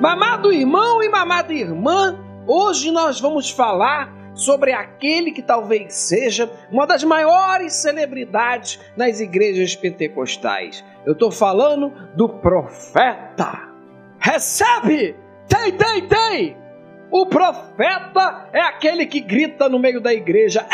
Mamado irmão e mamada irmã, hoje nós vamos falar sobre aquele que talvez seja uma das maiores celebridades nas igrejas pentecostais. Eu estou falando do profeta. Recebe! Tem, tem, tem! O profeta é aquele que grita no meio da igreja: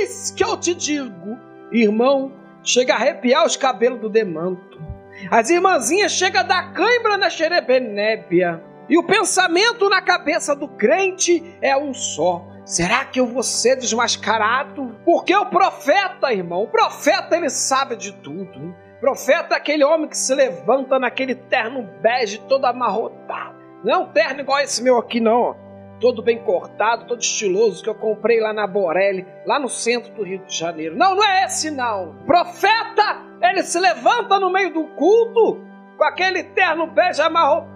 Eis que eu te digo, irmão, chega a arrepiar os cabelos do demanto. As irmãzinhas chegam a dar cãibra na xerebenébia. E o pensamento na cabeça do crente é um só: será que eu vou ser desmascarado? Porque o profeta, irmão, o profeta ele sabe de tudo. O profeta é aquele homem que se levanta naquele terno bege todo amarrotado. Não é um terno igual esse meu aqui, não todo bem cortado, todo estiloso, que eu comprei lá na Borelli, lá no centro do Rio de Janeiro. Não, não é esse não. Profeta, ele se levanta no meio do culto, com aquele terno bege amarrotado,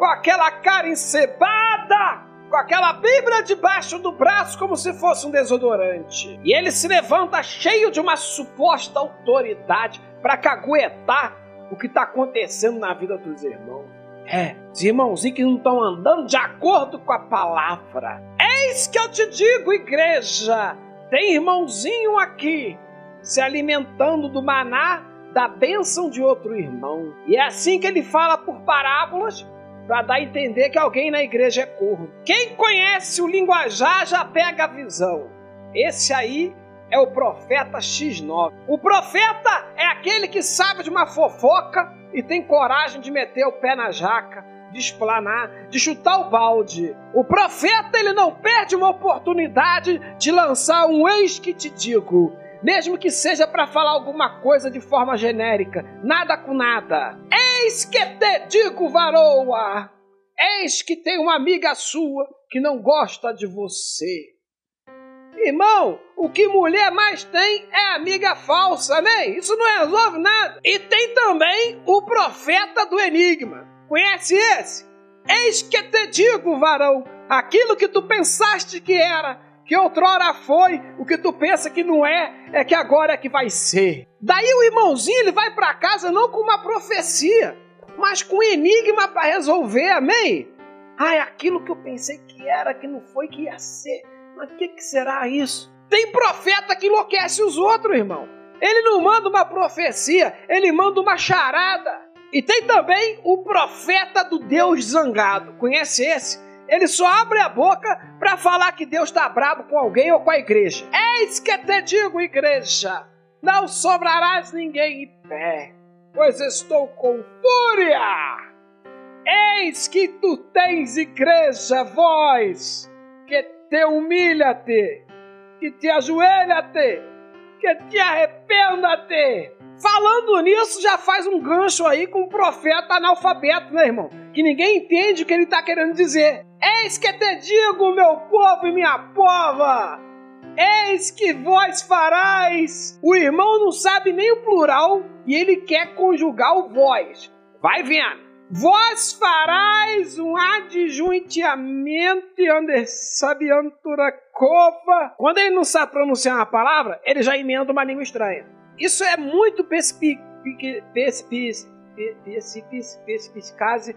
com aquela cara encebada, com aquela Bíblia debaixo do braço como se fosse um desodorante. E ele se levanta cheio de uma suposta autoridade para caguetar o que está acontecendo na vida dos irmãos. É, os irmãozinhos que não estão andando de acordo com a palavra. Eis que eu te digo, igreja: tem irmãozinho aqui se alimentando do maná da bênção de outro irmão. E é assim que ele fala por parábolas para dar a entender que alguém na igreja é corno. Quem conhece o linguajar já pega a visão. Esse aí é o profeta X9. O profeta é aquele que sabe de uma fofoca e tem coragem de meter o pé na jaca, de esplanar, de chutar o balde. O profeta ele não perde uma oportunidade de lançar um eis que te digo, mesmo que seja para falar alguma coisa de forma genérica, nada com nada. Eis que te digo, varoa, eis que tem uma amiga sua que não gosta de você. Irmão, o que mulher mais tem é amiga falsa, né? Isso não resolve nada. E tem também o profeta do enigma. Conhece esse? Eis que te digo, varão, aquilo que tu pensaste que era, que outrora foi, o que tu pensa que não é, é que agora é que vai ser. Daí o irmãozinho ele vai para casa não com uma profecia, mas com um enigma para resolver, amém? Ai, aquilo que eu pensei que era, que não foi, que ia ser. Mas o que, que será isso? Tem profeta que enlouquece os outros, irmão. Ele não manda uma profecia, ele manda uma charada. E tem também o profeta do Deus zangado. Conhece esse? Ele só abre a boca para falar que Deus está bravo com alguém ou com a igreja. Eis que te digo, igreja, não sobrarás ninguém em pé, pois estou com fúria. Eis que tu tens, igreja, voz, que te humilha-te, que te ajoelha-te, que te arrependa-te. Falando nisso, já faz um gancho aí com o profeta analfabeto, né, irmão? Que ninguém entende o que ele está querendo dizer. Eis que te digo, meu povo e minha pova, eis que vós farais. O irmão não sabe nem o plural e ele quer conjugar o vós. Vai vendo. Vós farais um adjuntamento onde sabiantura cova. Quando ele não sabe pronunciar uma palavra, ele já emenda uma língua estranha. Isso é muito perspicaz. Perspicaz.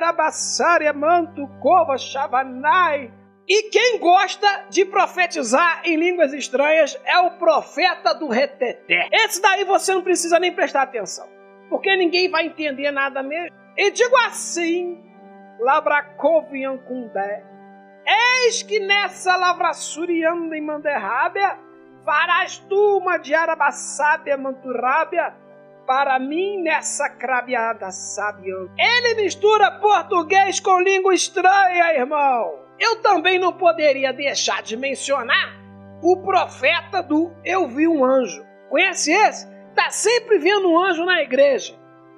Rabassária, manto, cova, chavanai. E quem gosta de profetizar em línguas estranhas é o profeta do reteté. Esse daí você não precisa nem prestar atenção porque ninguém vai entender nada mesmo. E digo assim: Labracovian Kundé, eis que nessa lavrassurianda em Manderrábia farás tu uma de Arabassábia Manturrábia para mim nessa crabiada sábia. Ele mistura português com língua estranha, irmão. Eu também não poderia deixar de mencionar o profeta do Eu Vi um Anjo. Conhece esse? Está sempre vendo um anjo na igreja.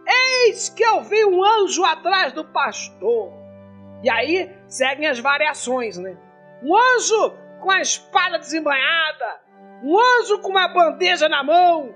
Eis que eu vi um anjo atrás do pastor. E aí seguem as variações, né? Um anjo com a espada desembanhada, um anjo com uma bandeja na mão,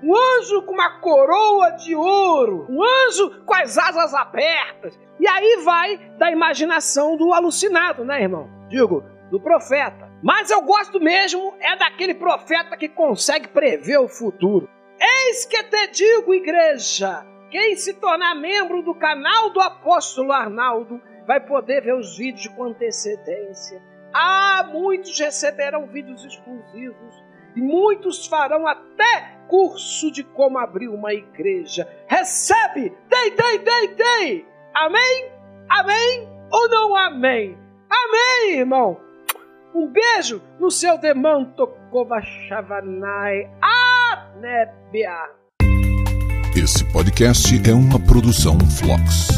um anjo com uma coroa de ouro, um anjo com as asas abertas. E aí vai da imaginação do alucinado, né, irmão? Digo, do profeta. Mas eu gosto mesmo é daquele profeta que consegue prever o futuro. Eis que te digo, igreja, Quem se tornar membro do canal do Apóstolo Arnaldo vai poder ver os vídeos com antecedência. Ah, muitos receberão vídeos exclusivos e muitos farão até curso de como abrir uma igreja. Recebe! Dei, dei, dei, dei! Amém? Amém ou não amém? Amém, irmão! Um beijo no seu demanto Anebia. Esse podcast é uma produção Flux.